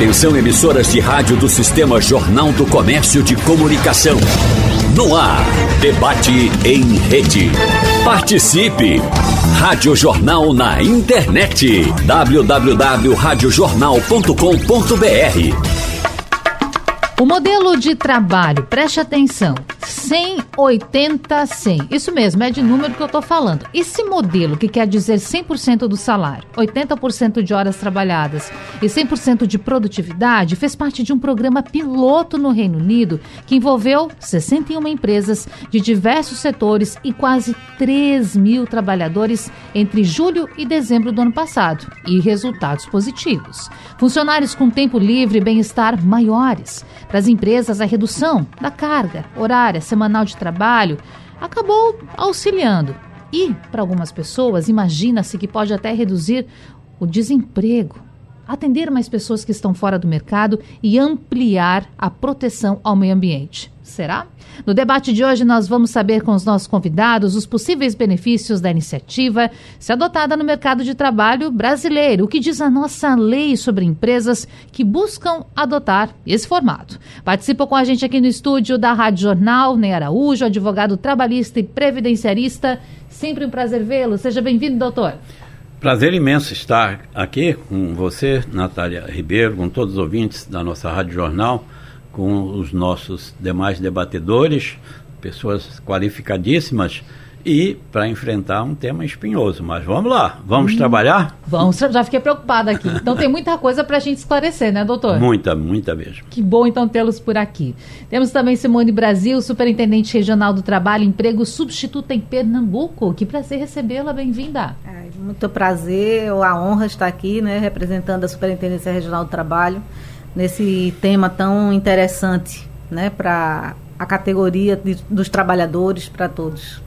Atenção emissoras de rádio do Sistema Jornal do Comércio de Comunicação. No ar, debate em rede. Participe! Rádio Jornal na internet. www.radiojornal.com.br o modelo de trabalho, preste atenção, 100, 80, 100. Isso mesmo, é de número que eu estou falando. Esse modelo, que quer dizer 100% do salário, 80% de horas trabalhadas e 100% de produtividade, fez parte de um programa piloto no Reino Unido que envolveu 61 empresas de diversos setores e quase 3 mil trabalhadores entre julho e dezembro do ano passado. E resultados positivos. Funcionários com tempo livre e bem-estar maiores para as empresas, a redução da carga horária semanal de trabalho acabou auxiliando. E, para algumas pessoas, imagina-se que pode até reduzir o desemprego, atender mais pessoas que estão fora do mercado e ampliar a proteção ao meio ambiente. Será? No debate de hoje, nós vamos saber com os nossos convidados os possíveis benefícios da iniciativa, se adotada no mercado de trabalho brasileiro, o que diz a nossa lei sobre empresas que buscam adotar esse formato. Participa com a gente aqui no estúdio da Rádio Jornal, Ney Araújo, advogado trabalhista e previdenciarista. Sempre um prazer vê-lo. Seja bem-vindo, doutor. Prazer imenso estar aqui com você, Natália Ribeiro, com todos os ouvintes da nossa Rádio Jornal com os nossos demais debatedores, pessoas qualificadíssimas, e para enfrentar um tema espinhoso. Mas vamos lá, vamos hum, trabalhar? Vamos, já fiquei preocupada aqui. Então tem muita coisa para a gente esclarecer, né, doutor? Muita, muita mesmo. Que bom então tê-los por aqui. Temos também Simone Brasil, Superintendente Regional do Trabalho, Emprego Substituta em Pernambuco. Que prazer recebê-la, bem-vinda. É, muito prazer, a honra estar aqui, né, representando a Superintendência Regional do Trabalho nesse tema tão interessante né, para a categoria de, dos trabalhadores, para todos.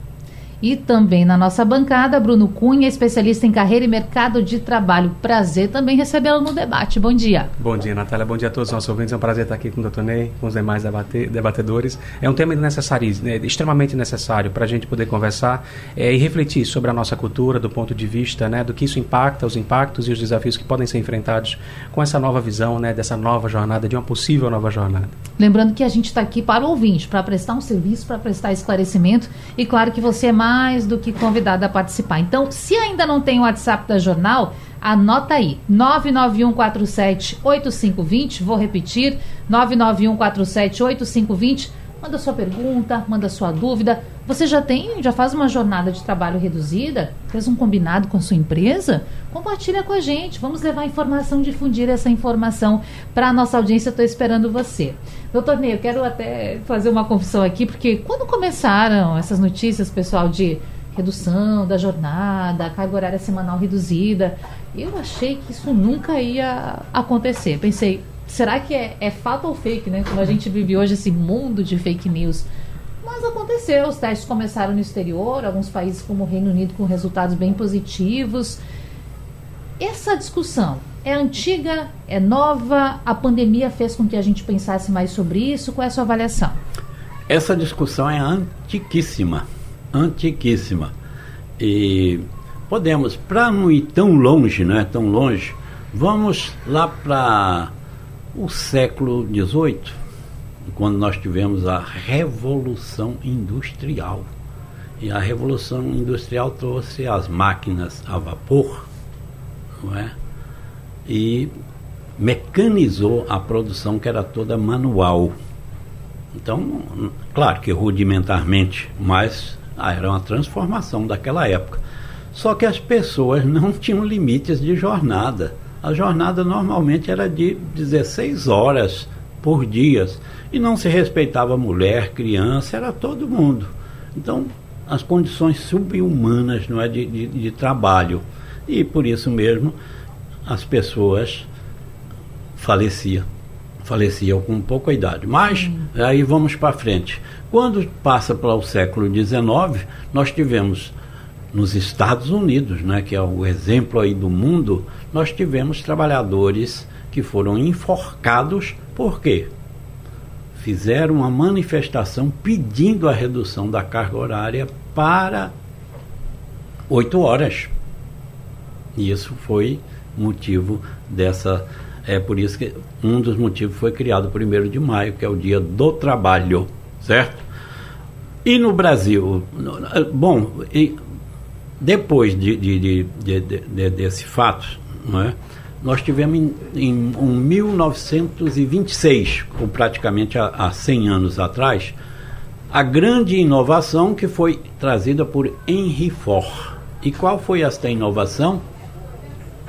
E também na nossa bancada, Bruno Cunha, especialista em carreira e mercado de trabalho. Prazer também recebê-lo no debate. Bom dia. Bom dia, Natália. Bom dia a todos os nossos ouvintes. É um prazer estar aqui com o Dr. Ney, com os demais debate, debatedores. É um tema necessário, né, extremamente necessário para a gente poder conversar é, e refletir sobre a nossa cultura, do ponto de vista né, do que isso impacta, os impactos e os desafios que podem ser enfrentados com essa nova visão, né, dessa nova jornada, de uma possível nova jornada. Lembrando que a gente está aqui para o ouvinte, para prestar um serviço, para prestar esclarecimento. E claro que você é mais mais do que convidado a participar. Então, se ainda não tem o WhatsApp da Jornal, anota aí, 991478520, vou repetir, 991478520. Manda sua pergunta, manda sua dúvida. Você já tem, já faz uma jornada de trabalho reduzida? Fez um combinado com sua empresa? Compartilha com a gente. Vamos levar informação, difundir essa informação para a nossa audiência. Estou esperando você. Doutor Ney, eu quero até fazer uma confissão aqui, porque quando começaram essas notícias, pessoal, de redução da jornada, carga horária semanal reduzida, eu achei que isso nunca ia acontecer. Pensei, será que é, é fato ou fake, né? Como a gente vive hoje esse mundo de fake news. Mas aconteceu, os testes começaram no exterior, alguns países como o Reino Unido com resultados bem positivos. Essa discussão é antiga, é nova? A pandemia fez com que a gente pensasse mais sobre isso? Qual é a sua avaliação? Essa discussão é antiquíssima, antiquíssima. E podemos, para não ir tão longe, não é tão longe, vamos lá para o século XVIII, quando nós tivemos a Revolução Industrial. E a Revolução Industrial trouxe as máquinas a vapor, não é? E mecanizou a produção que era toda manual. Então, claro que rudimentarmente, mas ah, era uma transformação daquela época. Só que as pessoas não tinham limites de jornada. A jornada normalmente era de 16 horas por dia e não se respeitava mulher, criança, era todo mundo. Então, as condições subhumanas não é, de, de, de trabalho. E por isso mesmo as pessoas faleciam. Faleciam com pouca idade. Mas aí vamos para frente. Quando passa para o século XIX, nós tivemos nos Estados Unidos, né, que é o exemplo aí do mundo, nós tivemos trabalhadores que foram enforcados, por quê? Fizeram uma manifestação pedindo a redução da carga horária para oito horas. E isso foi motivo dessa É por isso que um dos motivos foi criado o 1 de maio, que é o dia do trabalho, certo? E no Brasil, bom, depois de, de, de, de, desse fato, é? nós tivemos em, em um 1926, ou praticamente há, há 100 anos atrás, a grande inovação que foi trazida por Henry Ford. E qual foi esta inovação?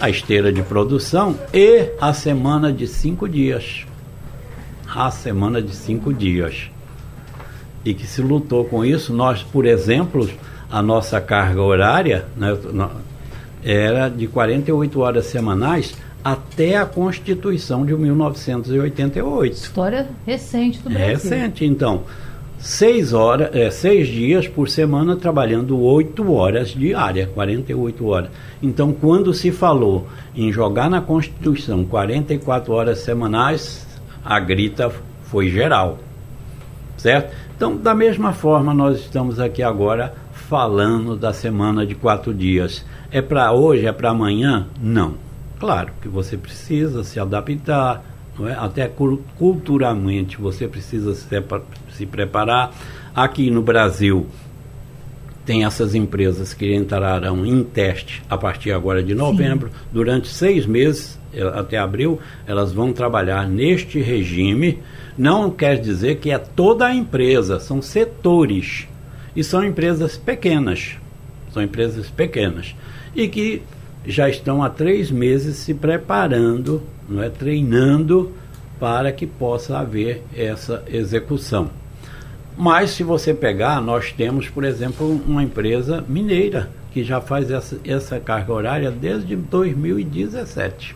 A esteira de produção e a semana de cinco dias. A semana de cinco dias. E que se lutou com isso, nós, por exemplo, a nossa carga horária né, era de 48 horas semanais até a Constituição de 1988. História recente do Brasil. Recente, então seis horas, é, seis dias por semana trabalhando oito horas diárias, 48 horas. Então, quando se falou em jogar na Constituição 44 horas semanais, a grita foi geral, certo? Então, da mesma forma, nós estamos aqui agora falando da semana de quatro dias. É para hoje, é para amanhã? Não. Claro que você precisa se adaptar, é? até culturalmente você precisa se, se preparar. Aqui no Brasil tem essas empresas que entrarão em teste a partir agora de novembro. Sim. Durante seis meses, eh, até abril, elas vão trabalhar neste regime. Não quer dizer que é toda a empresa, são setores. E são empresas pequenas. São empresas pequenas. E que já estão há três meses se preparando não é, treinando para que possa haver essa execução. Mas se você pegar, nós temos, por exemplo, uma empresa mineira que já faz essa, essa carga horária desde 2017.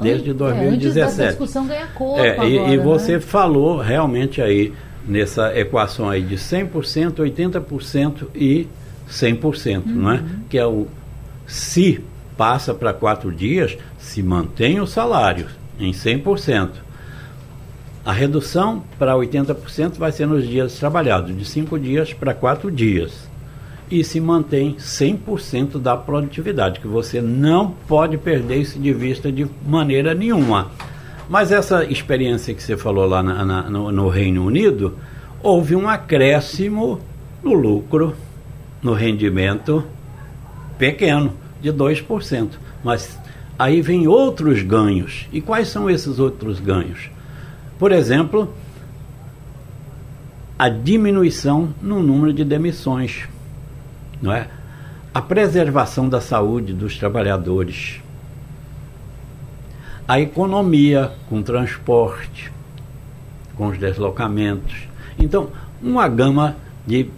Desde 2017. É, antes da discussão ganha corpo é, agora, e, e você né? falou realmente aí nessa equação aí de 100%, 80% e 100%, uhum. não é? Que é o se passa para quatro dias, se mantém o salário em 100%. A redução para 80% vai ser nos dias trabalhados, de cinco dias para quatro dias. E se mantém 100% da produtividade, que você não pode perder isso de vista de maneira nenhuma. Mas essa experiência que você falou lá na, na, no, no Reino Unido, houve um acréscimo no lucro, no rendimento pequeno, de 2%. Mas Aí vem outros ganhos. E quais são esses outros ganhos? Por exemplo, a diminuição no número de demissões, não é? A preservação da saúde dos trabalhadores. A economia com transporte, com os deslocamentos. Então, uma gama de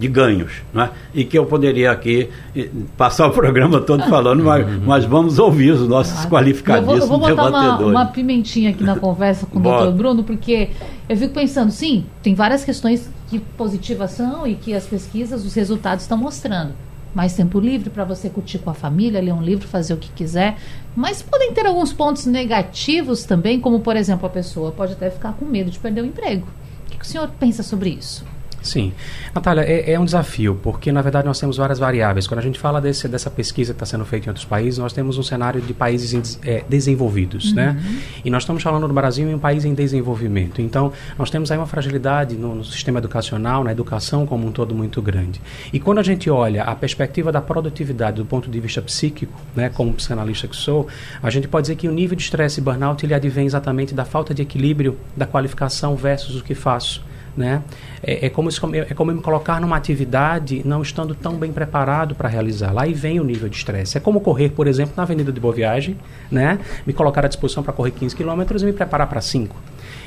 de ganhos, não é? e que eu poderia aqui eh, passar o programa todo falando, mas, uhum. mas vamos ouvir os nossos qualificadíssimos eu vou, eu vou botar uma, uma, pimentinha aqui na conversa com o doutor Bruno, porque eu fico pensando, sim, tem várias questões que positivas são e que as pesquisas, os resultados estão mostrando. Mais tempo livre para você curtir com a família, ler um livro, fazer o que quiser. Mas podem ter alguns pontos negativos também, como, por exemplo, a pessoa pode até ficar com medo de perder o emprego. O que o senhor pensa sobre isso? Sim. Natália, é, é, um desafio, porque na verdade nós temos várias variáveis. Quando a gente fala desse, dessa pesquisa que está sendo feita em outros países, nós temos um cenário de países em, é, desenvolvidos, né? uhum. né? E nós estamos falando do Brasil em um país em desenvolvimento. Então, nós temos aí uma fragilidade no, no sistema educacional, na educação como um todo muito grande. E quando a gente olha a perspectiva da produtividade do ponto de vista psíquico, né, como psicanalista que sou, a gente pode dizer que o nível de estresse e burnout ele advém exatamente da falta de equilíbrio da qualificação versus o que faço. Né? É, é, como, é como me colocar numa atividade não estando tão bem preparado para realizar. Lá e vem o nível de estresse. É como correr, por exemplo, na Avenida de Boa Viagem, né? me colocar à disposição para correr 15 km e me preparar para 5.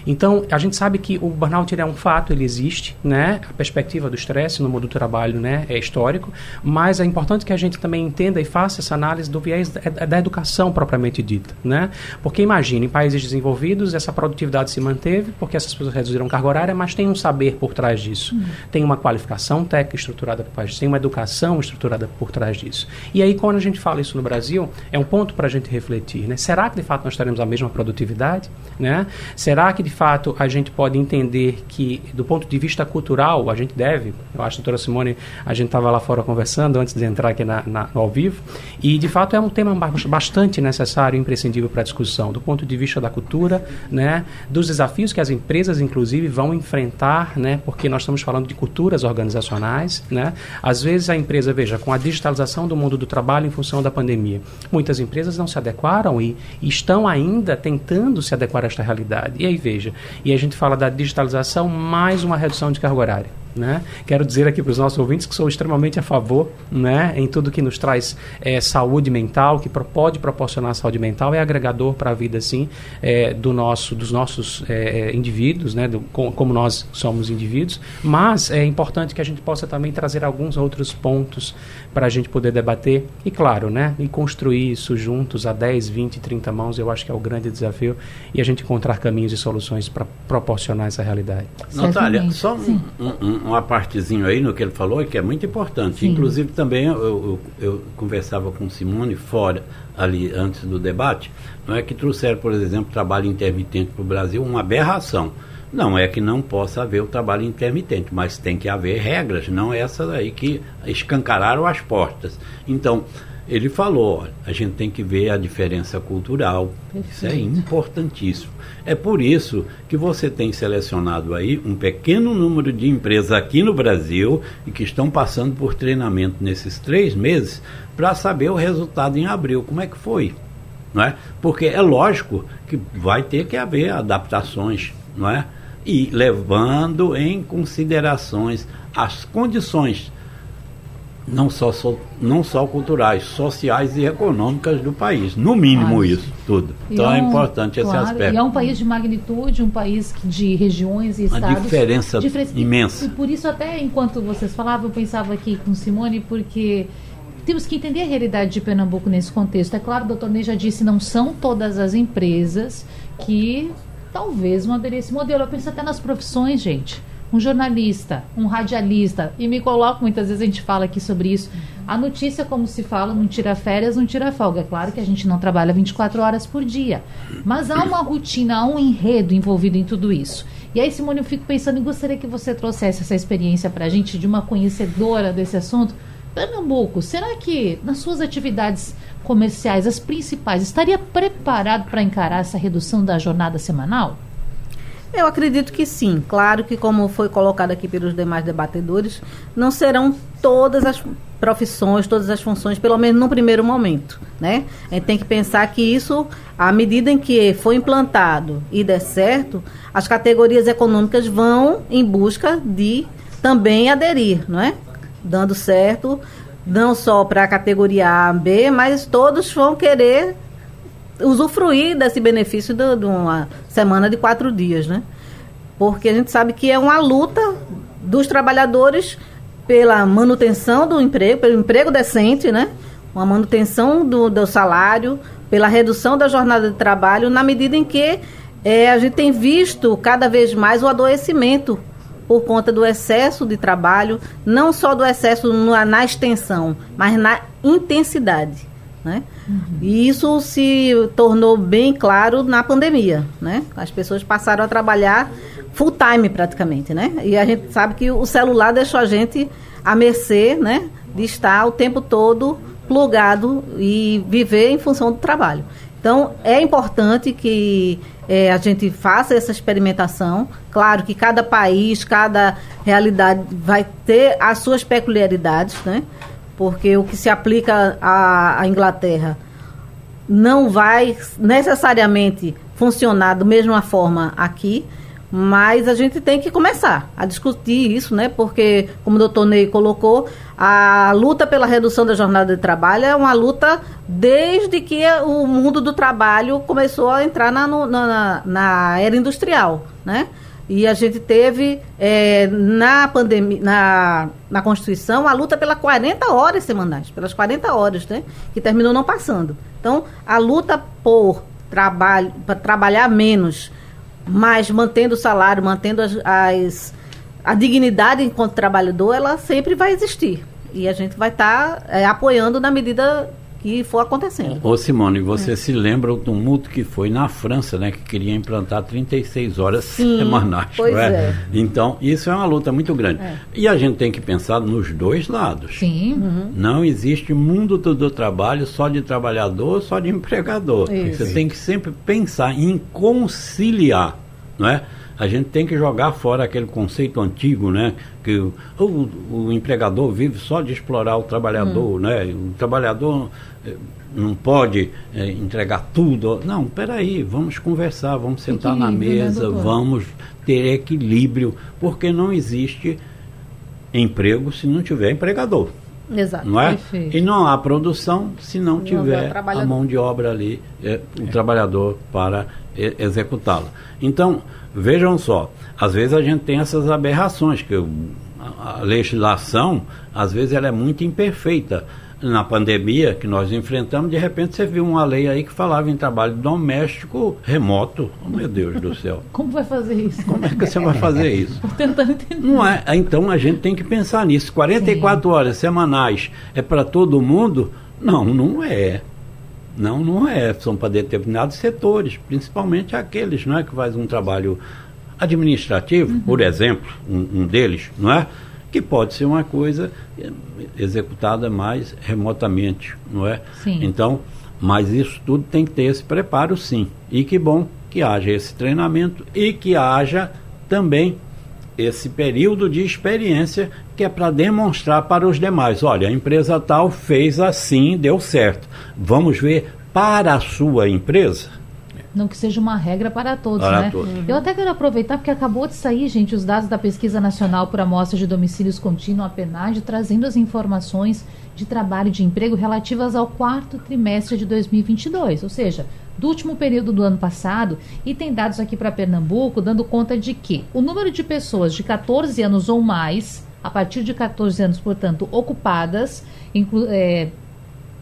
Então, a gente sabe que o burnout é um fato, ele existe, né? A perspectiva do estresse no mundo do trabalho, né, é histórico, mas é importante que a gente também entenda e faça essa análise do viés da, da educação propriamente dita, né? Porque imagine, em países desenvolvidos, essa produtividade se manteve, porque essas pessoas reduziram carga horária, mas tem um saber por trás disso. Uhum. Tem uma qualificação técnica estruturada por trás disso, tem uma educação estruturada por trás disso. E aí, quando a gente fala isso no Brasil, é um ponto para a gente refletir, né? Será que, de fato, nós teremos a mesma produtividade, né? Será que de fato a gente pode entender que, do ponto de vista cultural, a gente deve? Eu acho, doutora Simone, a gente estava lá fora conversando antes de entrar aqui na, na, ao vivo, e de fato é um tema bastante necessário e imprescindível para a discussão, do ponto de vista da cultura, né, dos desafios que as empresas, inclusive, vão enfrentar, né, porque nós estamos falando de culturas organizacionais. Né? Às vezes a empresa, veja, com a digitalização do mundo do trabalho em função da pandemia, muitas empresas não se adequaram e, e estão ainda tentando se adequar a esta realidade. E aí, veja, e a gente fala da digitalização mais uma redução de carga horária. Né? Quero dizer aqui para os nossos ouvintes que sou extremamente a favor né, em tudo que nos traz é, saúde mental, que pro, pode proporcionar saúde mental, é agregador para a vida sim, é, do nosso, dos nossos é, é, indivíduos, né, do, com, como nós somos indivíduos, mas é importante que a gente possa também trazer alguns outros pontos para a gente poder debater e, claro, né, e construir isso juntos a 10, 20, 30 mãos, eu acho que é o grande desafio e a gente encontrar caminhos e soluções para proporcionar essa realidade. Natália, só um, um, uma partezinho aí no que ele falou que é muito importante. Sim. Inclusive também eu, eu, eu, conversava com Simone fora ali antes do debate, não é que trouxeram, por exemplo, trabalho intermitente para o Brasil uma aberração. Não é que não possa haver o trabalho intermitente, mas tem que haver regras, não essas aí que escancararam as portas. Então, ele falou, a gente tem que ver a diferença cultural. Perfeito. Isso é importantíssimo. É por isso que você tem selecionado aí um pequeno número de empresas aqui no Brasil e que estão passando por treinamento nesses três meses para saber o resultado em abril. Como é que foi? Não é? Porque é lógico que vai ter que haver adaptações, não é? E levando em considerações as condições não só, so, não só culturais, sociais e econômicas do país. No mínimo isso tudo. Então é, um, é, importante claro, esse aspecto. E é um país de magnitude, um país de regiões e estados. Uma diferença, diferença imensa. E, por isso até enquanto vocês falavam, eu pensava aqui com Simone, porque temos que entender a realidade de Pernambuco nesse contexto. É claro, o doutor Ney já disse, não são todas as empresas que talvez vão aderir esse modelo. Eu penso até nas profissões, gente um jornalista, um radialista, e me coloco, muitas vezes a gente fala aqui sobre isso. A notícia, como se fala, não tira férias, não tira folga. É claro que a gente não trabalha 24 horas por dia, mas há uma rotina, há um enredo envolvido em tudo isso. E aí, Simone, eu fico pensando e gostaria que você trouxesse essa experiência para a gente de uma conhecedora desse assunto. Pernambuco, será que nas suas atividades comerciais, as principais, estaria preparado para encarar essa redução da jornada semanal? Eu acredito que sim. Claro que, como foi colocado aqui pelos demais debatedores, não serão todas as profissões, todas as funções, pelo menos no primeiro momento. Né? A gente tem que pensar que isso, à medida em que for implantado e der certo, as categorias econômicas vão em busca de também aderir, não é? Dando certo, não só para a categoria A, B, mas todos vão querer usufruir desse benefício de, de uma semana de quatro dias, né? Porque a gente sabe que é uma luta dos trabalhadores pela manutenção do emprego, pelo emprego decente, né? Uma manutenção do, do salário, pela redução da jornada de trabalho, na medida em que é, a gente tem visto cada vez mais o adoecimento por conta do excesso de trabalho, não só do excesso na, na extensão, mas na intensidade. Né? Uhum. E isso se tornou bem claro na pandemia. Né? As pessoas passaram a trabalhar full time praticamente. Né? E a gente sabe que o celular deixou a gente à mercê né, de estar o tempo todo plugado e viver em função do trabalho. Então, é importante que é, a gente faça essa experimentação. Claro que cada país, cada realidade vai ter as suas peculiaridades, né? porque o que se aplica à, à Inglaterra não vai necessariamente funcionar da mesma forma aqui, mas a gente tem que começar a discutir isso, né? Porque, como o doutor Ney colocou, a luta pela redução da jornada de trabalho é uma luta desde que o mundo do trabalho começou a entrar na, na, na era industrial, né? E a gente teve é, na pandemia, na, na Constituição, a luta pelas 40 horas semanais, pelas 40 horas, né? Que terminou não passando. Então, a luta por trabalho, para trabalhar menos, mas mantendo o salário, mantendo as, as, a dignidade enquanto trabalhador, ela sempre vai existir. E a gente vai estar tá, é, apoiando na medida que for acontecendo. Ô Simone, você é. se lembra do tumulto que foi na França, né? Que queria implantar 36 horas Sim, semanais. Pois é? é? Então, isso é uma luta muito grande. É. E a gente tem que pensar nos dois lados. Sim. Uhum. Não existe mundo do, trabalho só de trabalhador, só de empregador. Isso. Você tem que sempre pensar em conciliar, não é? a gente tem que jogar fora aquele conceito antigo, né? Que o, o, o empregador vive só de explorar o trabalhador, hum. né? O trabalhador não pode é, entregar tudo. Não, peraí, vamos conversar, vamos sentar na né, mesa, né, vamos ter equilíbrio, porque não existe emprego se não tiver empregador. Exato. Não é? Perfeito. E não há produção se não, não tiver a mão de obra ali, é, o é. trabalhador para executá-la. Então, Vejam só, às vezes a gente tem essas aberrações, que a, a legislação, às vezes, ela é muito imperfeita. Na pandemia que nós enfrentamos, de repente você viu uma lei aí que falava em trabalho doméstico remoto. Oh, meu Deus do céu. Como vai fazer isso? Como é que você vai fazer isso? Estou tentando entender. Não é? Então a gente tem que pensar nisso. 44 Sim. horas semanais é para todo mundo? Não, não é. Não, não é. São para determinados setores, principalmente aqueles não é, que fazem um trabalho administrativo, uhum. por exemplo, um, um, deles, não é? Que pode ser uma coisa executada mais remotamente, não é? Sim. Então, mas isso tudo tem que ter esse preparo, sim. E que bom que haja esse treinamento e que haja também esse período de experiência que é para demonstrar para os demais, olha, a empresa tal fez assim, deu certo. Vamos ver para a sua empresa. Não que seja uma regra para todos, para né? Todos. Uhum. Eu até quero aproveitar porque acabou de sair, gente, os dados da Pesquisa Nacional por Amostra de Domicílios Contínuo, a PNAD, trazendo as informações de trabalho e de emprego relativas ao quarto trimestre de 2022, ou seja, do último período do ano passado, e tem dados aqui para Pernambuco dando conta de que o número de pessoas de 14 anos ou mais, a partir de 14 anos, portanto, ocupadas, inclu é,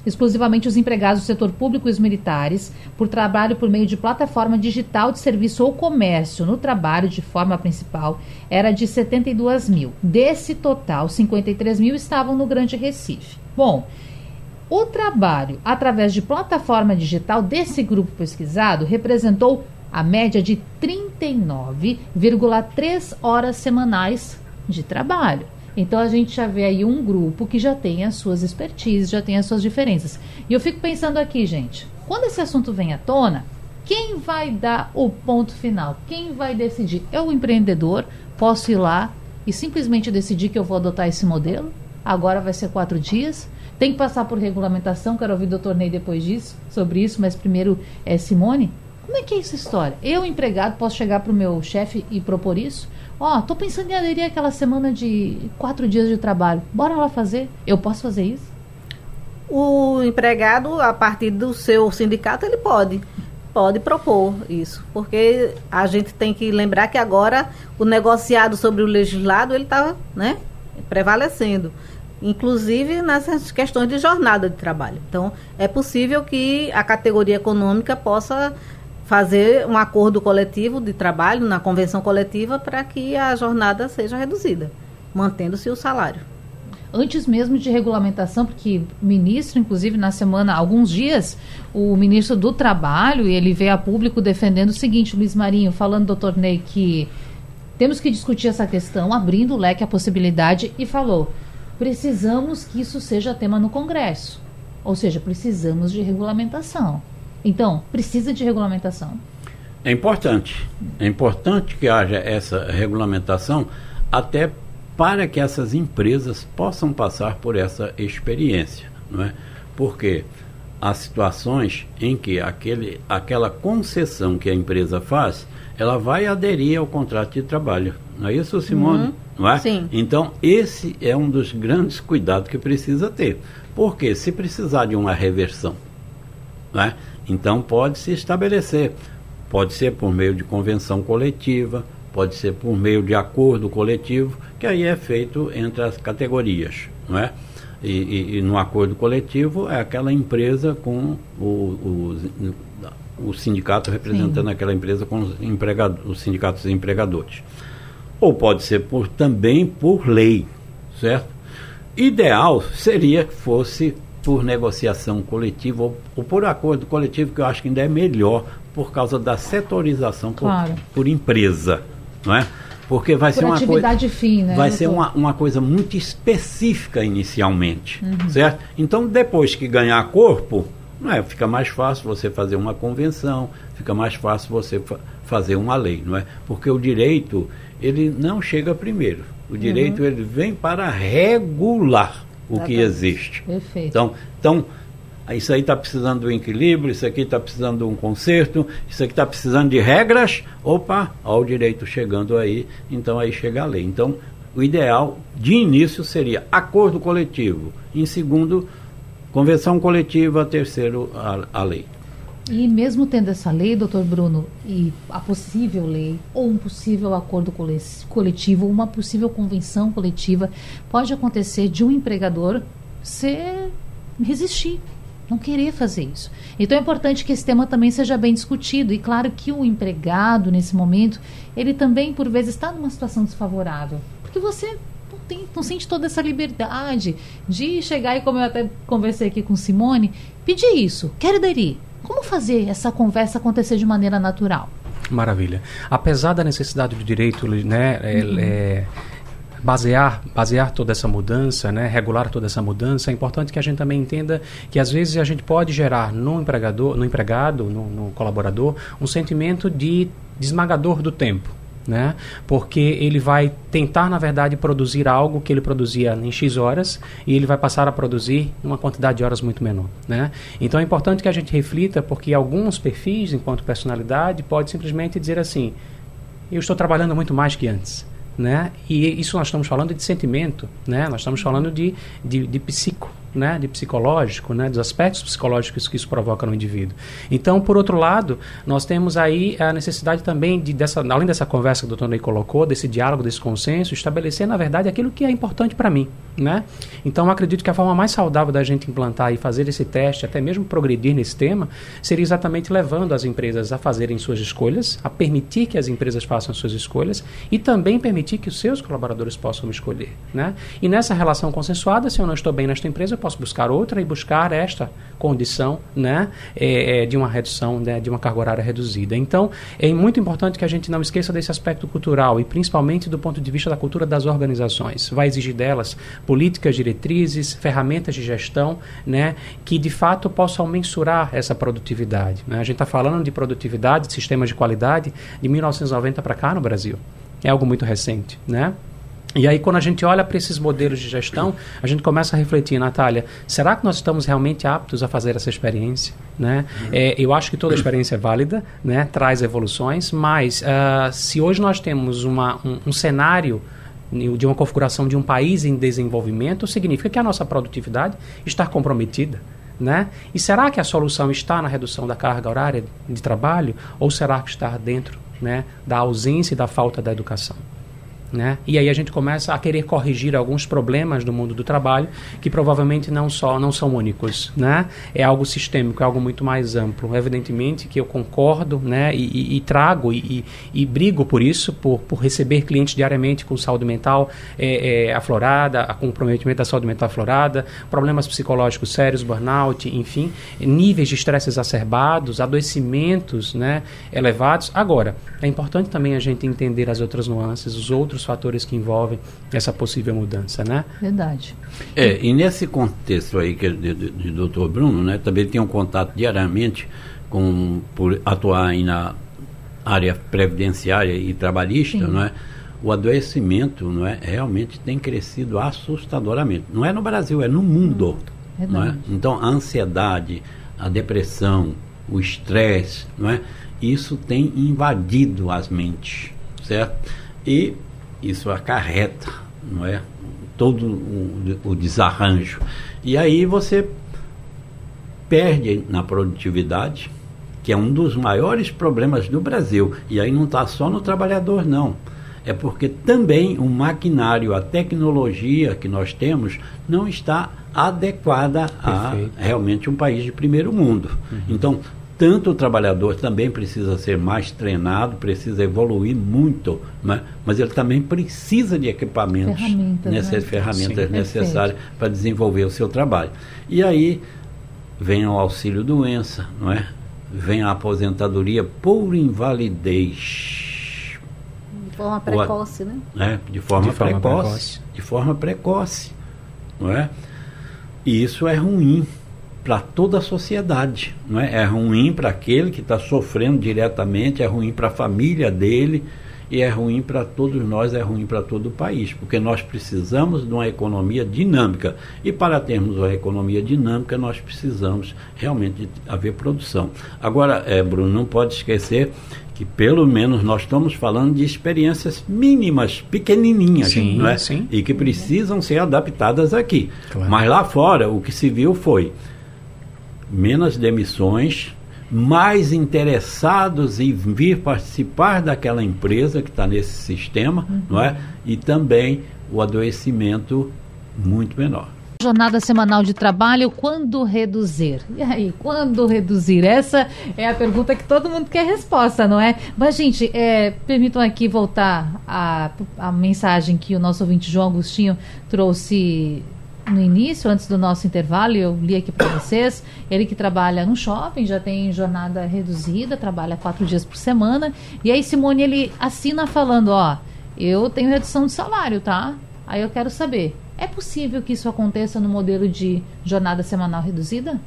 exclusivamente os empregados do setor público e os militares, por trabalho por meio de plataforma digital de serviço ou comércio no trabalho de forma principal, era de 72 mil. Desse total, 53 mil estavam no Grande Recife. Bom, o trabalho através de plataforma digital desse grupo pesquisado representou a média de 39,3 horas semanais de trabalho. Então a gente já vê aí um grupo que já tem as suas expertises, já tem as suas diferenças. E eu fico pensando aqui, gente, quando esse assunto vem à tona, quem vai dar o ponto final? Quem vai decidir? É o empreendedor? Posso ir lá e simplesmente decidir que eu vou adotar esse modelo? Agora vai ser quatro dias? Tem que passar por regulamentação, quero ouvir o doutor Ney depois disso, sobre isso, mas primeiro é Simone. Como é que é essa história? Eu, empregado, posso chegar para o meu chefe e propor isso? Ó, oh, tô pensando em aderir aquela semana de quatro dias de trabalho. Bora lá fazer? Eu posso fazer isso? O empregado, a partir do seu sindicato, ele pode. Pode propor isso. Porque a gente tem que lembrar que agora o negociado sobre o legislado, ele está né, prevalecendo inclusive nessas questões de jornada de trabalho. Então, é possível que a categoria econômica possa fazer um acordo coletivo de trabalho na convenção coletiva para que a jornada seja reduzida, mantendo-se o salário. Antes mesmo de regulamentação, porque ministro, inclusive na semana, alguns dias, o ministro do Trabalho, ele veio a público defendendo o seguinte, Luiz Marinho, falando, doutor Ney, que temos que discutir essa questão, abrindo o leque a possibilidade, e falou: precisamos que isso seja tema no Congresso. Ou seja, precisamos de regulamentação. Então, precisa de regulamentação. É importante. É importante que haja essa regulamentação até para que essas empresas possam passar por essa experiência, não é? Porque há situações em que aquele, aquela concessão que a empresa faz, ela vai aderir ao contrato de trabalho. Não é isso, Simone? Uhum. Não é? Sim. Então, esse é um dos grandes cuidados que precisa ter. Porque se precisar de uma reversão, não é? Então pode se estabelecer. Pode ser por meio de convenção coletiva, pode ser por meio de acordo coletivo, que aí é feito entre as categorias, não é? E, e, e no acordo coletivo é aquela empresa com o, o, o sindicato representando Sim. aquela empresa com os, empregado, os sindicatos empregadores ou pode ser por, também por lei, certo? Ideal seria que fosse por negociação coletiva ou, ou, por acordo coletivo, que eu acho que ainda é melhor por causa da setorização por, claro. por empresa, não é? Porque vai por ser uma coisa fim, né, vai ser uma, uma coisa muito específica inicialmente, uhum. certo? Então depois que ganhar corpo, não é? Fica mais fácil você fazer uma convenção, fica mais fácil você fa fazer uma lei, não é? Porque o direito ele não chega primeiro. O direito uhum. ele vem para regular o que existe. Perfeito. Então, então isso aí está precisando de um equilíbrio, isso aqui está precisando de um conserto, isso aqui está precisando de regras. Opa, olha o direito chegando aí, então aí chega a lei. Então, o ideal de início seria acordo coletivo. Em segundo, convenção coletiva. Terceiro, a, a lei. E mesmo tendo essa lei, doutor Bruno, e a possível lei, ou um possível acordo coletivo, uma possível convenção coletiva, pode acontecer de um empregador ser resistir, não querer fazer isso. Então é importante que esse tema também seja bem discutido. E claro que o empregado, nesse momento, ele também, por vezes, está numa situação desfavorável. Porque você não sente toda essa liberdade de chegar e, como eu até conversei aqui com Simone, pedir isso, quero aderir como fazer essa conversa acontecer de maneira natural? Maravilha. Apesar da necessidade do direito, né, é, uhum. é, basear, basear toda essa mudança, né, regular toda essa mudança, é importante que a gente também entenda que às vezes a gente pode gerar no empregador, no empregado, no, no colaborador, um sentimento de esmagador do tempo né? Porque ele vai tentar, na verdade, produzir algo que ele produzia em X horas e ele vai passar a produzir uma quantidade de horas muito menor, né? Então é importante que a gente reflita, porque alguns perfis, enquanto personalidade, pode simplesmente dizer assim: eu estou trabalhando muito mais que antes. Né? E isso nós estamos falando de sentimento, né? Nós estamos falando de, de, de psico, né, de psicológico, né, dos aspectos psicológicos que isso provoca no indivíduo. Então, por outro lado, nós temos aí a necessidade também de dessa, além dessa conversa que o doutor Ney colocou, desse diálogo, desse consenso, estabelecer na verdade aquilo que é importante para mim, né? Então, acredito que a forma mais saudável da gente implantar e fazer esse teste, até mesmo progredir nesse tema, seria exatamente levando as empresas a fazerem suas escolhas, a permitir que as empresas façam suas escolhas e também permitir que os seus colaboradores possam escolher, né? E nessa relação consensuada, se eu não estou bem nesta empresa, posso buscar outra e buscar esta condição né, é, é, de uma redução, né, de uma carga horária reduzida. Então, é muito importante que a gente não esqueça desse aspecto cultural e principalmente do ponto de vista da cultura das organizações. Vai exigir delas políticas diretrizes, ferramentas de gestão né, que de fato possam mensurar essa produtividade. Né? A gente está falando de produtividade, de sistemas de qualidade de 1990 para cá no Brasil. É algo muito recente, né? E aí, quando a gente olha para esses modelos de gestão, a gente começa a refletir, Natália, será que nós estamos realmente aptos a fazer essa experiência? Né? Uhum. É, eu acho que toda experiência é válida, né? traz evoluções, mas uh, se hoje nós temos uma, um, um cenário de uma configuração de um país em desenvolvimento, significa que a nossa produtividade está comprometida. Né? E será que a solução está na redução da carga horária de trabalho ou será que está dentro né, da ausência e da falta da educação? Né? E aí a gente começa a querer corrigir alguns problemas do mundo do trabalho que provavelmente não só não são únicos, né? É algo sistêmico, é algo muito mais amplo. Evidentemente que eu concordo, né? E, e, e trago e, e, brigo por isso, por, por receber clientes diariamente com saúde mental é, é, aflorada, a comprometimento da saúde mental aflorada, problemas psicológicos sérios, burnout, enfim, níveis de estresse exacerbados, adoecimentos, né? Elevados. Agora, é importante também a gente entender as outras nuances, os outros outros fatores que envolvem essa possível mudança, né? Verdade. É, e nesse contexto aí que de, de, de doutor Bruno, né, também tem um contato diariamente com por atuar aí na área previdenciária e trabalhista, Sim. não é? O adoecimento, não é, realmente tem crescido assustadoramente. Não é no Brasil, é no mundo, hum, não é? Então a ansiedade, a depressão, o estresse, não é? Isso tem invadido as mentes, certo? E isso acarreta, não é? Todo o, o desarranjo. E aí você perde na produtividade, que é um dos maiores problemas do Brasil. E aí não está só no trabalhador, não. É porque também o maquinário, a tecnologia que nós temos, não está adequada Perfeito. a realmente um país de primeiro mundo. Uhum. Então, tanto o trabalhador também precisa ser mais treinado, precisa evoluir muito, né? mas ele também precisa de equipamentos, ferramentas, nessas né? ferramentas Sim, necessárias para desenvolver o seu trabalho. E aí vem o auxílio doença, não é? Vem a aposentadoria por invalidez. De forma precoce, né? É, de forma, de forma precoce, precoce. De forma precoce, não é? E isso é ruim para toda a sociedade. Não é? é ruim para aquele que está sofrendo diretamente, é ruim para a família dele e é ruim para todos nós, é ruim para todo o país, porque nós precisamos de uma economia dinâmica. E para termos uma economia dinâmica, nós precisamos realmente haver produção. Agora, é, Bruno, não pode esquecer que pelo menos nós estamos falando de experiências mínimas, pequenininhas, sim, não é? Sim. E que precisam ser adaptadas aqui. Claro. Mas lá fora, o que se viu foi menos demissões, mais interessados em vir participar daquela empresa que está nesse sistema, uhum. não é? E também o adoecimento muito menor. Jornada semanal de trabalho, quando reduzir? E aí, quando reduzir? Essa é a pergunta que todo mundo quer resposta, não é? Mas, gente, é, permitam aqui voltar a, a mensagem que o nosso ouvinte João Agostinho trouxe no início, antes do nosso intervalo, eu li aqui para vocês, ele que trabalha no shopping, já tem jornada reduzida, trabalha quatro dias por semana, e aí Simone, ele assina falando, ó, eu tenho redução de salário, tá? Aí eu quero saber, é possível que isso aconteça no modelo de jornada semanal reduzida?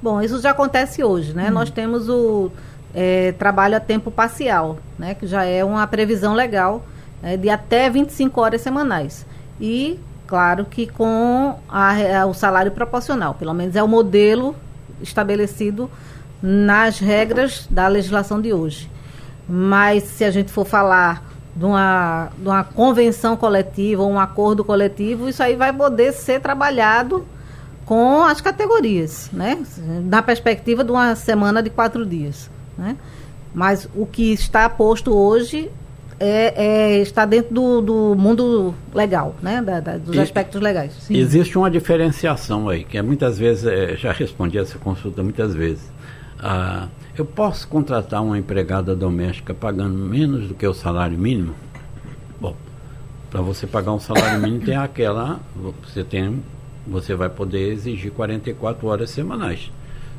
Bom, isso já acontece hoje, né? Hum. Nós temos o é, trabalho a tempo parcial, né? Que já é uma previsão legal é, de até 25 horas semanais. E Claro que com a, o salário proporcional, pelo menos é o modelo estabelecido nas regras da legislação de hoje. Mas se a gente for falar de uma, de uma convenção coletiva ou um acordo coletivo, isso aí vai poder ser trabalhado com as categorias, né? Na perspectiva de uma semana de quatro dias, né? Mas o que está posto hoje é, é, está dentro do, do, mundo legal, né? Da, da, dos e, aspectos legais. Sim. Existe uma diferenciação aí, que é, muitas vezes, é, já respondi essa consulta muitas vezes. Ah, eu posso contratar uma empregada doméstica pagando menos do que o salário mínimo? Bom, para você pagar um salário mínimo tem aquela, você tem, você vai poder exigir 44 horas semanais.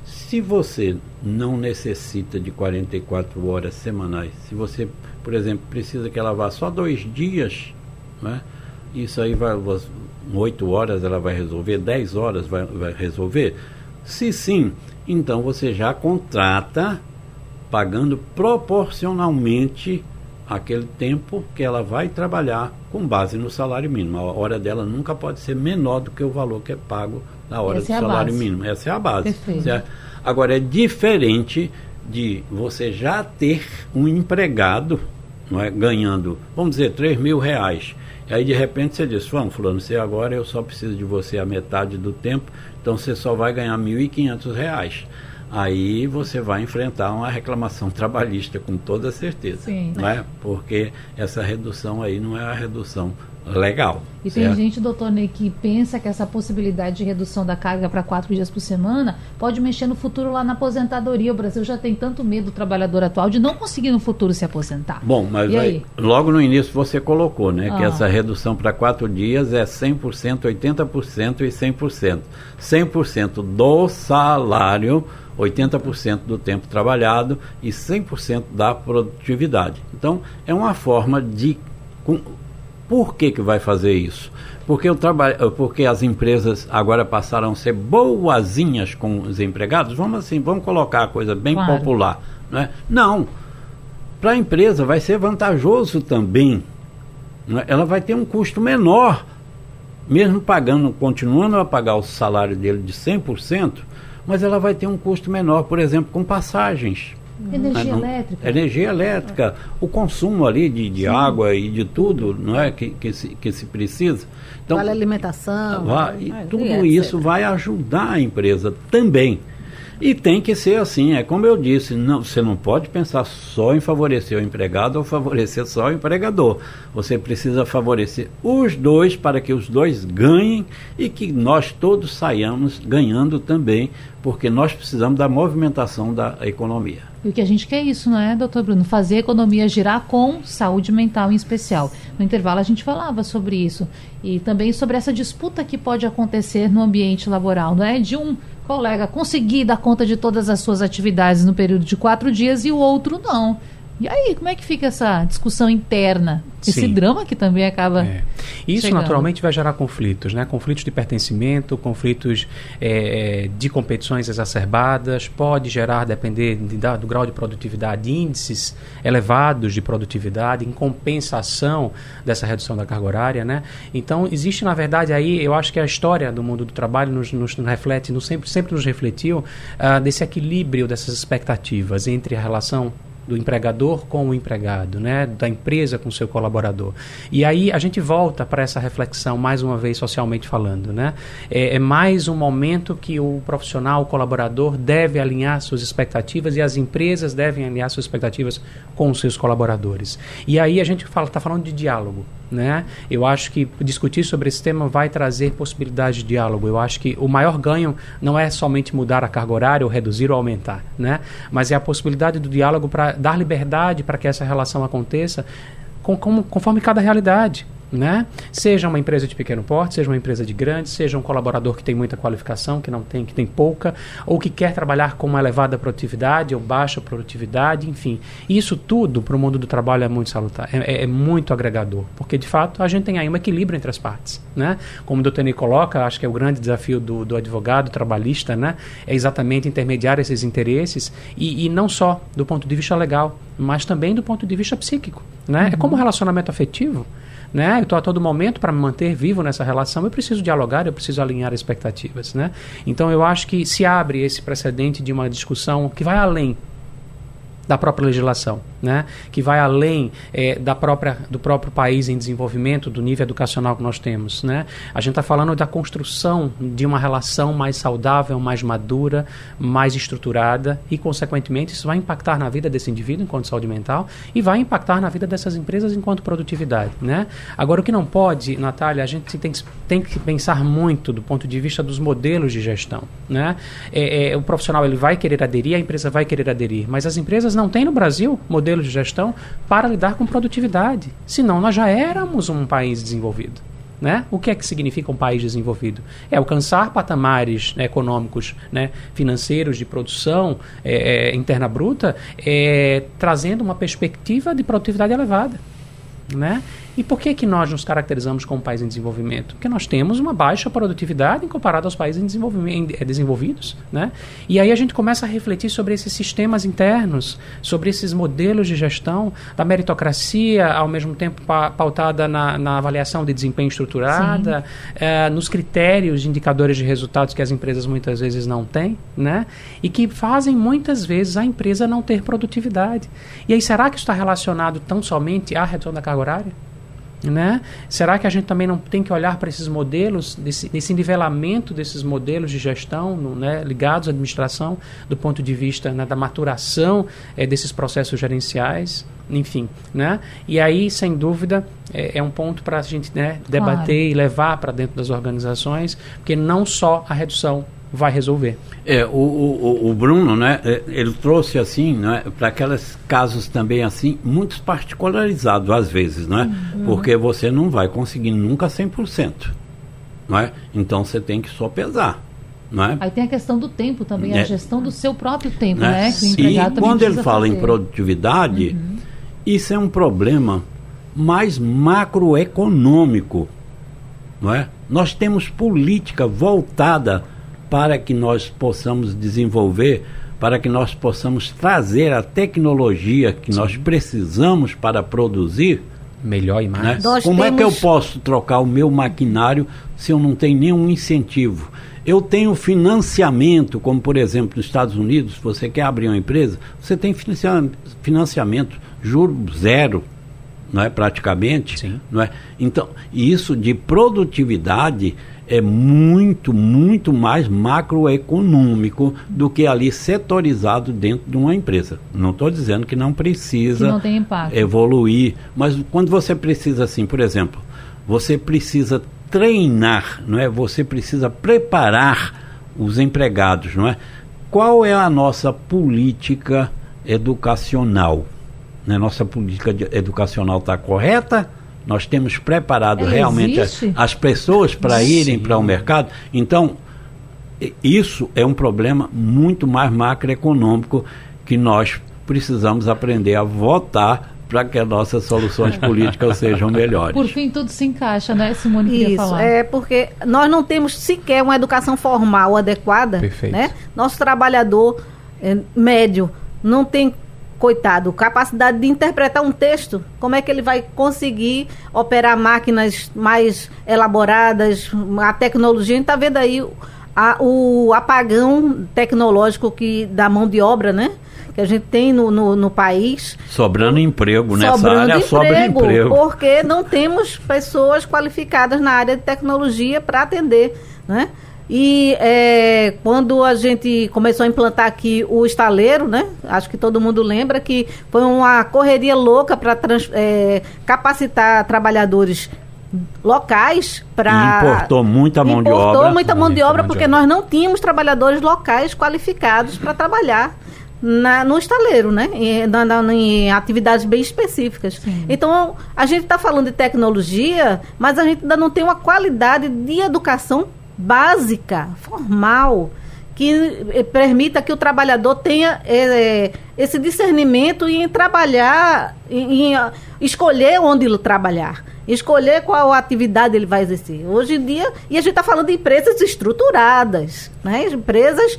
Se você não necessita de 44 horas semanais, se você por exemplo, precisa que ela vá só dois dias, né? isso aí vai, oito horas ela vai resolver, dez horas vai, vai resolver? Se sim, então você já contrata pagando proporcionalmente aquele tempo que ela vai trabalhar com base no salário mínimo. A hora dela nunca pode ser menor do que o valor que é pago na hora Essa do é salário mínimo. Essa é a base. Agora é diferente de você já ter um empregado não é, ganhando, vamos dizer, 3 mil reais. E aí de repente você diz, vamos, fulano, você agora eu só preciso de você a metade do tempo, então você só vai ganhar 1.500 reais. Aí você vai enfrentar uma reclamação trabalhista com toda certeza. Sim. Não é? Porque essa redução aí não é a redução legal. E certo? tem gente, doutor Ney, que pensa que essa possibilidade de redução da carga para quatro dias por semana pode mexer no futuro lá na aposentadoria. O Brasil já tem tanto medo do trabalhador atual de não conseguir no futuro se aposentar. Bom, mas aí, logo no início você colocou, né, ah. que essa redução para quatro dias é 100%, 80% e 100%. 100% do salário 80% do tempo trabalhado e 100% da produtividade. Então, é uma forma de por que, que vai fazer isso? Porque, o trabalho, porque as empresas agora passaram a ser boazinhas com os empregados? Vamos assim, vamos colocar a coisa bem claro. popular. Né? Não. Para a empresa vai ser vantajoso também. Né? Ela vai ter um custo menor, mesmo pagando, continuando a pagar o salário dele de 100%, mas ela vai ter um custo menor, por exemplo, com passagens. Energia não, elétrica. Energia elétrica, o consumo ali de, de água e de tudo, não é que, que, se, que se precisa. Então, vale alimentação. Vai, ah, tudo isso vai ajudar a empresa também. E tem que ser assim, é como eu disse, não, você não pode pensar só em favorecer o empregado ou favorecer só o empregador. Você precisa favorecer os dois para que os dois ganhem e que nós todos saiamos ganhando também, porque nós precisamos da movimentação da economia. E o que a gente quer é isso, não é, doutor Bruno? Fazer a economia girar com saúde mental em especial. No intervalo a gente falava sobre isso. E também sobre essa disputa que pode acontecer no ambiente laboral, não é? De um colega conseguir dar conta de todas as suas atividades no período de quatro dias e o outro não. E aí, como é que fica essa discussão interna? Esse Sim. drama que também acaba. É. Isso chegando. naturalmente vai gerar conflitos, né? Conflitos de pertencimento, conflitos é, de competições exacerbadas, pode gerar, depender de, do grau de produtividade, índices elevados de produtividade, em compensação dessa redução da carga horária, né? Então, existe, na verdade, aí, eu acho que a história do mundo do trabalho nos, nos reflete, nos, sempre, sempre nos refletiu uh, desse equilíbrio dessas expectativas entre a relação do empregador com o empregado, né, da empresa com o seu colaborador. E aí a gente volta para essa reflexão mais uma vez socialmente falando, né? É, é, mais um momento que o profissional, o colaborador deve alinhar suas expectativas e as empresas devem alinhar suas expectativas com os seus colaboradores. E aí a gente fala, está falando de diálogo. Né? Eu acho que discutir sobre esse tema vai trazer possibilidade de diálogo. Eu acho que o maior ganho não é somente mudar a carga horária ou reduzir ou aumentar, né? mas é a possibilidade do diálogo para dar liberdade para que essa relação aconteça com, com, conforme cada realidade né? Seja uma empresa de pequeno porte, seja uma empresa de grande, seja um colaborador que tem muita qualificação, que não tem, que tem pouca, ou que quer trabalhar com uma elevada produtividade ou baixa produtividade, enfim. Isso tudo para o mundo do trabalho é muito salutar, é, é, é, muito agregador, porque de fato a gente tem aí um equilíbrio entre as partes, né? Como o Dr. Ney coloca, acho que é o grande desafio do, do advogado trabalhista, né? É exatamente intermediar esses interesses e, e não só do ponto de vista legal, mas também do ponto de vista psíquico, né? Uhum. É como um relacionamento afetivo né? Eu estou a todo momento para me manter vivo nessa relação, eu preciso dialogar, eu preciso alinhar expectativas, né? Então eu acho que se abre esse precedente de uma discussão que vai além da própria legislação, né? que vai além é, da própria, do próprio país em desenvolvimento, do nível educacional que nós temos. Né? A gente está falando da construção de uma relação mais saudável, mais madura, mais estruturada e, consequentemente, isso vai impactar na vida desse indivíduo enquanto saúde mental e vai impactar na vida dessas empresas enquanto produtividade. Né? Agora, o que não pode, Natália, a gente tem, tem que pensar muito do ponto de vista dos modelos de gestão. Né? É, é, o profissional ele vai querer aderir, a empresa vai querer aderir, mas as empresas não tem no Brasil modelos de gestão para lidar com produtividade. Senão, nós já éramos um país desenvolvido. Né? O que é que significa um país desenvolvido? É alcançar patamares né, econômicos, né, financeiros de produção é, é, interna bruta, é, trazendo uma perspectiva de produtividade elevada. Né? E por que, que nós nos caracterizamos como país em desenvolvimento? Porque nós temos uma baixa produtividade em comparado aos países em desenvolvimento, em, desenvolvidos. Né? E aí a gente começa a refletir sobre esses sistemas internos, sobre esses modelos de gestão, da meritocracia, ao mesmo tempo pautada na, na avaliação de desempenho estruturada, eh, nos critérios de indicadores de resultados que as empresas muitas vezes não têm, né? e que fazem muitas vezes a empresa não ter produtividade. E aí, será que isso está relacionado tão somente à redução da carga horária? Né? Será que a gente também não tem que olhar para esses modelos, desse, desse nivelamento desses modelos de gestão no, né, ligados à administração, do ponto de vista né, da maturação é, desses processos gerenciais, enfim. Né? E aí, sem dúvida, é, é um ponto para a gente né, debater claro. e levar para dentro das organizações, porque não só a redução vai resolver. É, o, o, o Bruno, né, é, ele trouxe assim, né, para aqueles casos também assim, muito particularizados às vezes, né? Uhum. Porque você não vai conseguir nunca 100%, não é? Então você tem que só pesar. É? Aí tem a questão do tempo também, é. a gestão do seu próprio tempo, né? né? e quando ele fala fazer. em produtividade, uhum. isso é um problema mais macroeconômico, não é? Nós temos política voltada para que nós possamos desenvolver, para que nós possamos trazer a tecnologia que Sim. nós precisamos para produzir. Melhor e mais. Né? Como temos... é que eu posso trocar o meu maquinário se eu não tenho nenhum incentivo? Eu tenho financiamento, como por exemplo nos Estados Unidos, você quer abrir uma empresa, você tem financiamento, juro zero, não é praticamente, Sim. não é? Então, isso de produtividade é muito, muito mais macroeconômico do que ali setorizado dentro de uma empresa. Não estou dizendo que não precisa que não evoluir, mas quando você precisa, assim, por exemplo, você precisa treinar, não é? Você precisa preparar os empregados, não é? qual é a nossa política educacional? Né? Nossa política educacional está correta? Nós temos preparado Ela realmente as, as pessoas para irem para o mercado? Então, isso é um problema muito mais macroeconômico que nós precisamos aprender a votar para que as nossas soluções políticas sejam melhores. Por fim, tudo se encaixa, né, Simone? Isso, falar. é porque nós não temos sequer uma educação formal adequada. Perfeito. Né? Nosso trabalhador eh, médio não tem, coitado, capacidade de interpretar um texto. Como é que ele vai conseguir operar máquinas mais elaboradas, a tecnologia? A gente está vendo aí a- o apagão tecnológico que da mão de obra, né? Que a gente tem no, no, no país Sobrando emprego nessa sobrando área, sobra emprego. porque não temos pessoas qualificadas na área de tecnologia para atender, né? E é, quando a gente começou a implantar aqui o estaleiro, né? Acho que todo mundo lembra que foi uma correria louca para capacitar trabalhadores locais para Importou muita mão de Importou obra. muita mão de obra mão de porque obra. nós não tínhamos trabalhadores locais qualificados para trabalhar na- no estaleiro, né? Em, na- na- em atividades bem específicas. Sim. Então, a gente está falando de tecnologia, mas a gente ainda não tem uma qualidade de educação básica, formal, que eh, permita que o trabalhador tenha eh, esse discernimento em trabalhar, em, em, ah, escolher onde ele trabalhar. Escolher qual atividade ele vai exercer. Hoje em dia, e a gente está falando de empresas estruturadas, né? empresas,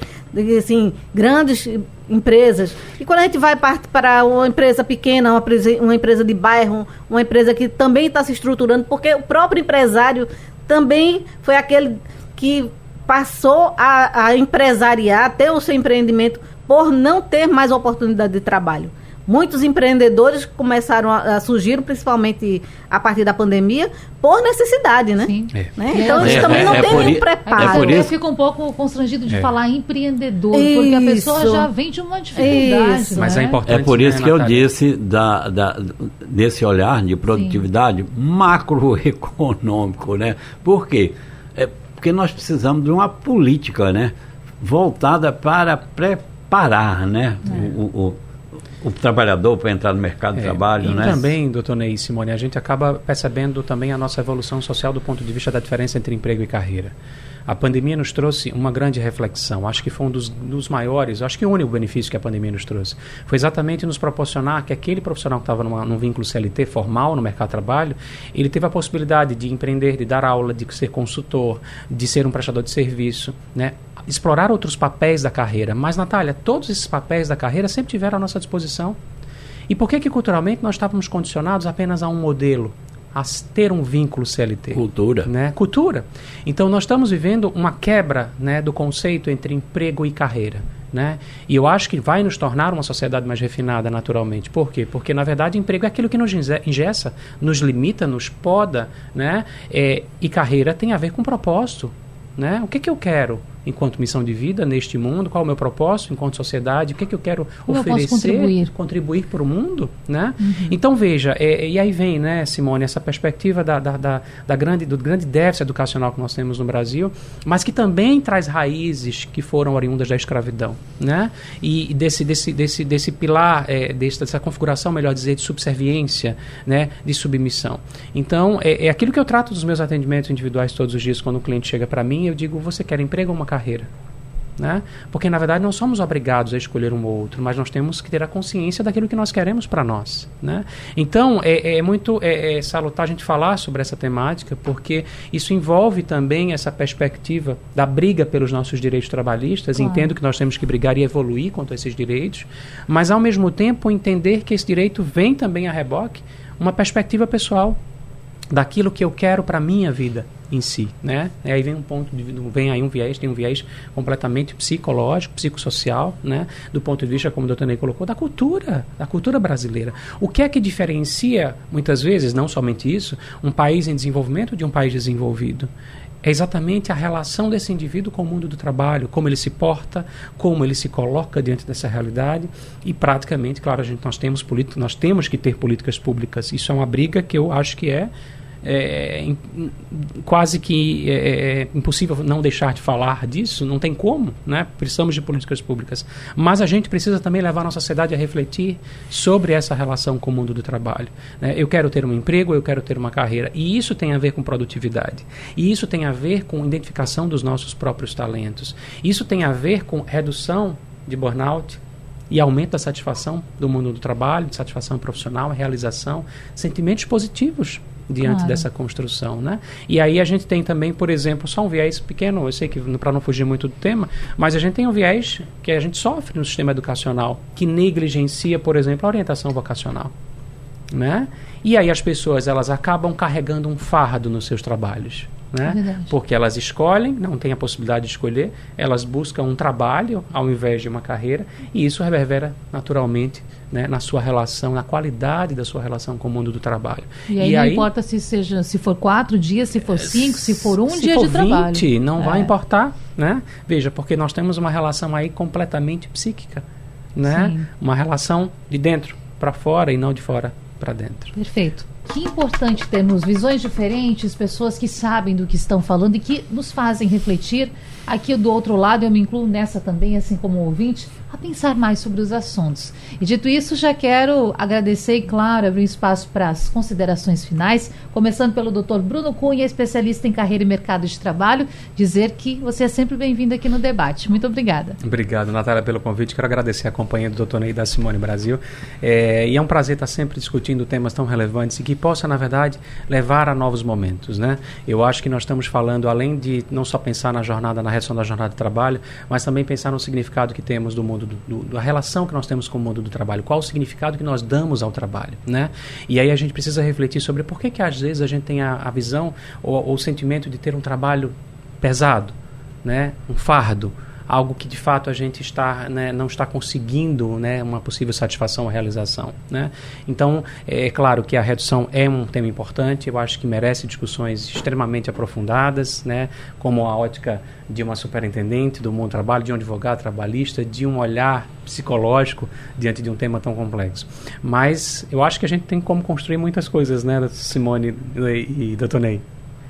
assim, grandes empresas. E quando a gente vai para uma empresa pequena, uma, prese- uma empresa de bairro, uma empresa que também está se estruturando, porque o próprio empresário também foi aquele que passou a, a empresariar, ter o seu empreendimento por não ter mais oportunidade de trabalho. Muitos empreendedores começaram a, a surgir, principalmente a partir da pandemia, por necessidade, né? Sim. É. Né? É, Então, eles é, também é, não é têm nenhum preparo. é por eu isso- fico um pouco constrangido de É. falar empreendedor, porque a pessoa Isso. já vem de uma dificuldade. Isso. Mas né? é importante. É por isso né, que eu disse da, da, desse olhar de produtividade macroeconômico, né? Por quê? É porque nós precisamos de uma política, né? Voltada para preparar, né? O, o, o trabalhador para entrar no mercado de É, trabalho, e né? também, doutor Ney Simone, a gente acaba percebendo também a nossa evolução social do ponto de vista da diferença entre emprego e carreira. A pandemia nos trouxe uma grande reflexão. Acho que foi um dos, dos maiores, acho que o único benefício que a pandemia nos trouxe. Foi exatamente nos proporcionar que aquele profissional que estava num vínculo CLT formal no mercado de trabalho, ele teve a possibilidade de empreender, de dar aula, de ser consultor, de ser um prestador de serviço, né? explorar outros papéis da carreira. Mas, Natália, todos esses papéis da carreira sempre tiveram à nossa disposição. E por que que culturalmente nós estávamos condicionados apenas a um modelo, a ter um vínculo CLT? Cultura. Né? Cultura. Então nós estamos vivendo uma quebra né, do conceito entre emprego e carreira. Né? E eu acho que vai nos tornar uma sociedade mais refinada naturalmente. Por quê? Porque, na verdade, emprego é aquilo que nos inge- ingessa, nos limita, nos poda, né? É, e carreira tem a ver com propósito. Né? O que, que eu quero enquanto missão de vida neste mundo? Qual é o meu propósito enquanto sociedade? O que, que eu quero Como eu posso oferecer? contribuir? contribuir para o mundo, né? Então veja, é, e aí vem, né, Simone, essa perspectiva da, da, da, da grande, do grande déficit educacional que nós temos no Brasil, mas que também traz raízes que foram oriundas da escravidão, né? E, desse, desse, desse, desse pilar, é, desse, dessa configuração, melhor dizer, de subserviência, né, de submissão. Então é, é aquilo que eu trato dos meus atendimentos individuais todos os dias quando o cliente chega para mim, eu digo, você quer emprego ou uma carreira? Né? Porque, na verdade, não somos obrigados a escolher um ou outro, mas nós temos que ter a consciência daquilo que nós queremos para nós. Né? Então, é, é muito é, é salutar a gente falar sobre essa temática, porque isso envolve também essa perspectiva da briga pelos nossos direitos trabalhistas. Claro. Entendo que nós temos que brigar e evoluir quanto a esses direitos, mas, ao mesmo tempo, entender que esse direito vem também a reboque uma perspectiva pessoal daquilo que eu quero para minha vida em si, né? E aí vem um ponto de, vem aí um viés, tem um viés completamente psicológico, psicossocial, né? Do ponto de vista como o doutor Ney colocou, da cultura, da cultura brasileira. O que é que diferencia muitas vezes, não somente isso, um país em desenvolvimento de um país desenvolvido? É exatamente a relação desse indivíduo com o mundo do trabalho, como ele se porta, como ele se coloca diante dessa realidade e praticamente, claro, a gente nós temos nós temos que ter políticas públicas. Isso é uma briga que eu acho que é é, quase que é, é, impossível não deixar de falar disso, não tem como, né? precisamos de políticas públicas. Mas a gente precisa também levar a nossa sociedade a refletir sobre essa relação com o mundo do trabalho. Né? Eu quero ter um emprego, eu quero ter uma carreira, e isso tem a ver com produtividade, e isso tem a ver com identificação dos nossos próprios talentos, isso tem a ver com redução de burnout, e aumento da satisfação do mundo do trabalho, de satisfação profissional, realização, sentimentos positivos diante claro. dessa construção, né? E aí a gente tem também, por exemplo, só um viés pequeno, eu sei que para não fugir muito do tema, mas a gente tem um viés que a gente sofre no sistema educacional, que negligencia, por exemplo, a orientação vocacional, né? E aí as pessoas elas acabam carregando um fardo nos seus trabalhos né? Porque elas escolhem, não têm a possibilidade de escolher, elas buscam um trabalho ao invés de uma carreira, e isso reverbera naturalmente né, na sua relação, na qualidade da sua relação com o mundo do trabalho. E aí e não aí, importa se seja, se for quatro dias, se for cinco, se for um se dia for de 20, trabalho. não é. vai importar, né? Veja, porque nós temos uma relação aí completamente psíquica, né? Sim. Uma relação de dentro para fora e não de fora para dentro. Perfeito. Que importante termos visões diferentes, pessoas que sabem do que estão falando e que nos fazem refletir. Aqui do outro lado, eu me incluo nessa também, assim como ouvinte, a pensar mais sobre os assuntos. E dito isso, já quero agradecer e, claro, abrir espaço para as considerações finais, começando pelo Dr. Bruno Cunha, especialista em carreira e mercado de trabalho, dizer que você é sempre bem-vindo aqui no debate. Muito obrigada. Obrigado, Natália, pelo convite. Quero agradecer a companhia do Dr. Ney da Simone Brasil. É, e é um prazer estar sempre discutindo temas tão relevantes e que possa, na verdade, levar a novos momentos. Né? Eu acho que nós estamos falando, além de não só pensar na jornada, na redução da jornada de trabalho, mas também pensar no significado que temos do mundo do, do, da relação que nós temos com o mundo do trabalho, qual o significado que nós damos ao trabalho, né? E aí a gente precisa refletir sobre por que que às vezes a gente tem a, a visão ou, ou o sentimento de ter um trabalho pesado, né? Um fardo, algo que de fato a gente está, né, não está conseguindo né, uma possível satisfação ou realização. Né? Então, é claro que a redução é um tema importante, eu acho que merece discussões extremamente aprofundadas, né, como a ótica de uma superintendente do mundo do trabalho, de um advogado trabalhista, de um olhar psicológico diante de um tema tão complexo. Mas eu acho que a gente tem como construir muitas coisas, né, Simone e, e Dr. Ney.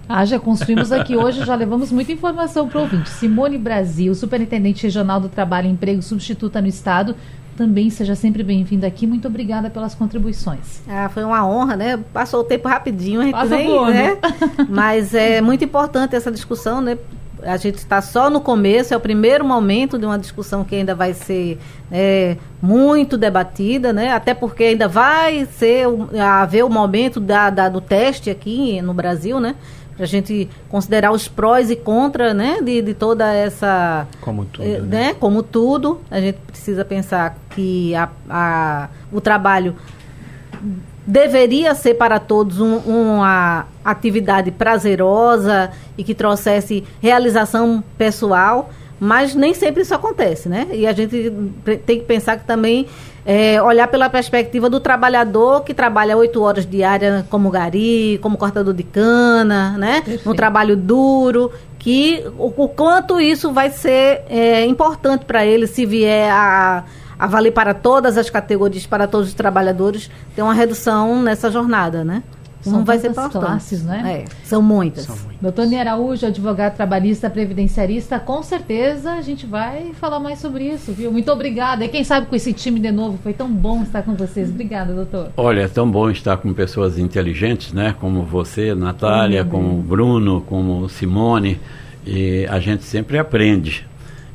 Ah, já construímos aqui hoje, já levamos muita informação para o ouvinte. Simone Brasil, Superintendente Regional do Trabalho e Emprego Substituta no Estado, também seja sempre bem-vinda aqui. Muito obrigada pelas contribuições. Ah, foi uma honra, né? Passou o tempo rapidinho, a gente Passa nem, né? Mas é muito importante essa discussão, né? A gente está só no começo, é o primeiro momento de uma discussão que ainda vai ser é, muito debatida, né? Até porque ainda vai ser haver o momento da, da, do teste aqui no Brasil, né? Para a gente considerar os prós e contras né, de, de toda essa. Como tudo. Eh, né? né? Como tudo, a gente precisa pensar que a, a, o trabalho deveria ser para todos um, uma atividade prazerosa e que trouxesse realização pessoal, mas nem sempre isso acontece, né? E a gente tem que pensar que também é, olhar pela perspectiva do trabalhador que trabalha oito horas diárias como gari, como cortador de cana, né? Um trabalho duro, que o, o, quanto isso vai ser é, importante para ele se vier a, a valer para todas as categorias, para todos os trabalhadores, ter uma redução nessa jornada, né? São não vai ser classes, né? É, são muitas. São muitas. Doutor Ney Araújo, advogado trabalhista, previdenciarista, com certeza a gente vai falar mais sobre isso, viu? Muito obrigada. E quem sabe com esse time de novo, foi tão bom estar com vocês. Obrigada, doutor. Olha, é tão bom estar com pessoas inteligentes, né? Como você, Natália, como o Bruno, como Simone. E a gente sempre aprende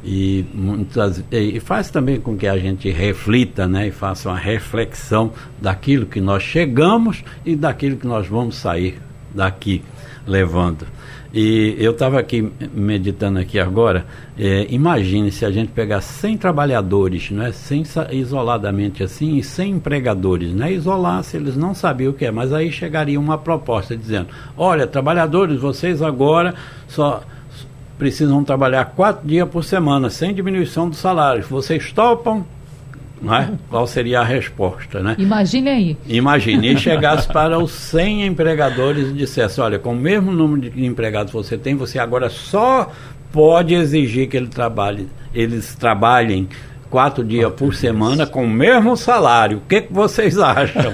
e muitas e faz também com que a gente reflita, né, e faça uma reflexão daquilo que nós chegamos e daquilo que nós vamos sair daqui levando. E eu estava aqui meditando aqui agora, é, imagine se a gente pegar 100 trabalhadores, né, sem, isoladamente assim, e 100 empregadores, né, isolar se eles não sabiam o que é, mas aí chegaria uma proposta dizendo, olha, trabalhadores, vocês agora só precisam trabalhar quatro dias por semana, sem diminuição do salário. Vocês topam? É? Qual seria a resposta, né? Imagine aí. Imagine, e chegasse para os 100 empregadores e dissesse, olha, com o mesmo número de empregados que você tem, você agora só pode exigir que ele trabalhe, eles trabalhem quatro dias por semana com o mesmo salário. O que, que vocês acham?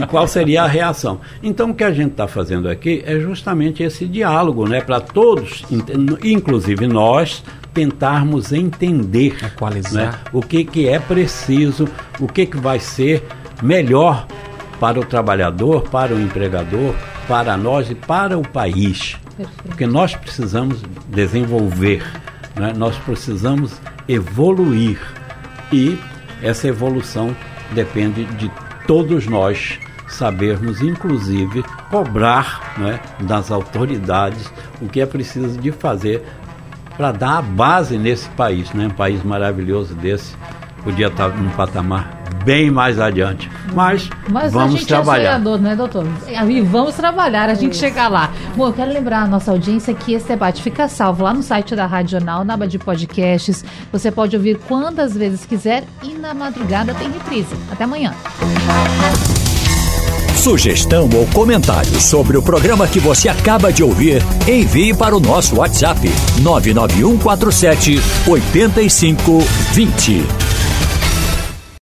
e qual seria a reação? Então, o que a gente está fazendo aqui é justamente esse diálogo, né? Para todos, inclusive nós, tentarmos entender né? o que, que é preciso, o que, que vai ser melhor para o trabalhador, para o empregador, para nós e para o país. Perfeito. Porque nós precisamos desenvolver, né? nós precisamos evoluir. E essa evolução depende de todos nós sabermos, inclusive, cobrar né, das autoridades o que é preciso de fazer para dar a base nesse país, né? um país maravilhoso desse, podia estar num patamar bem mais adiante. Mas, Mas vamos a gente trabalhar. É sonhador, né, doutor? E vamos trabalhar, a gente Isso. chegar lá. Bom, eu quero lembrar a nossa audiência que esse debate fica salvo lá no site da Rádio Jornal, na aba de podcasts. Você pode ouvir quantas vezes quiser e na madrugada tem reprise. Até amanhã. Sugestão ou comentário sobre o programa que você acaba de ouvir, envie para o nosso WhatsApp 99147 8520.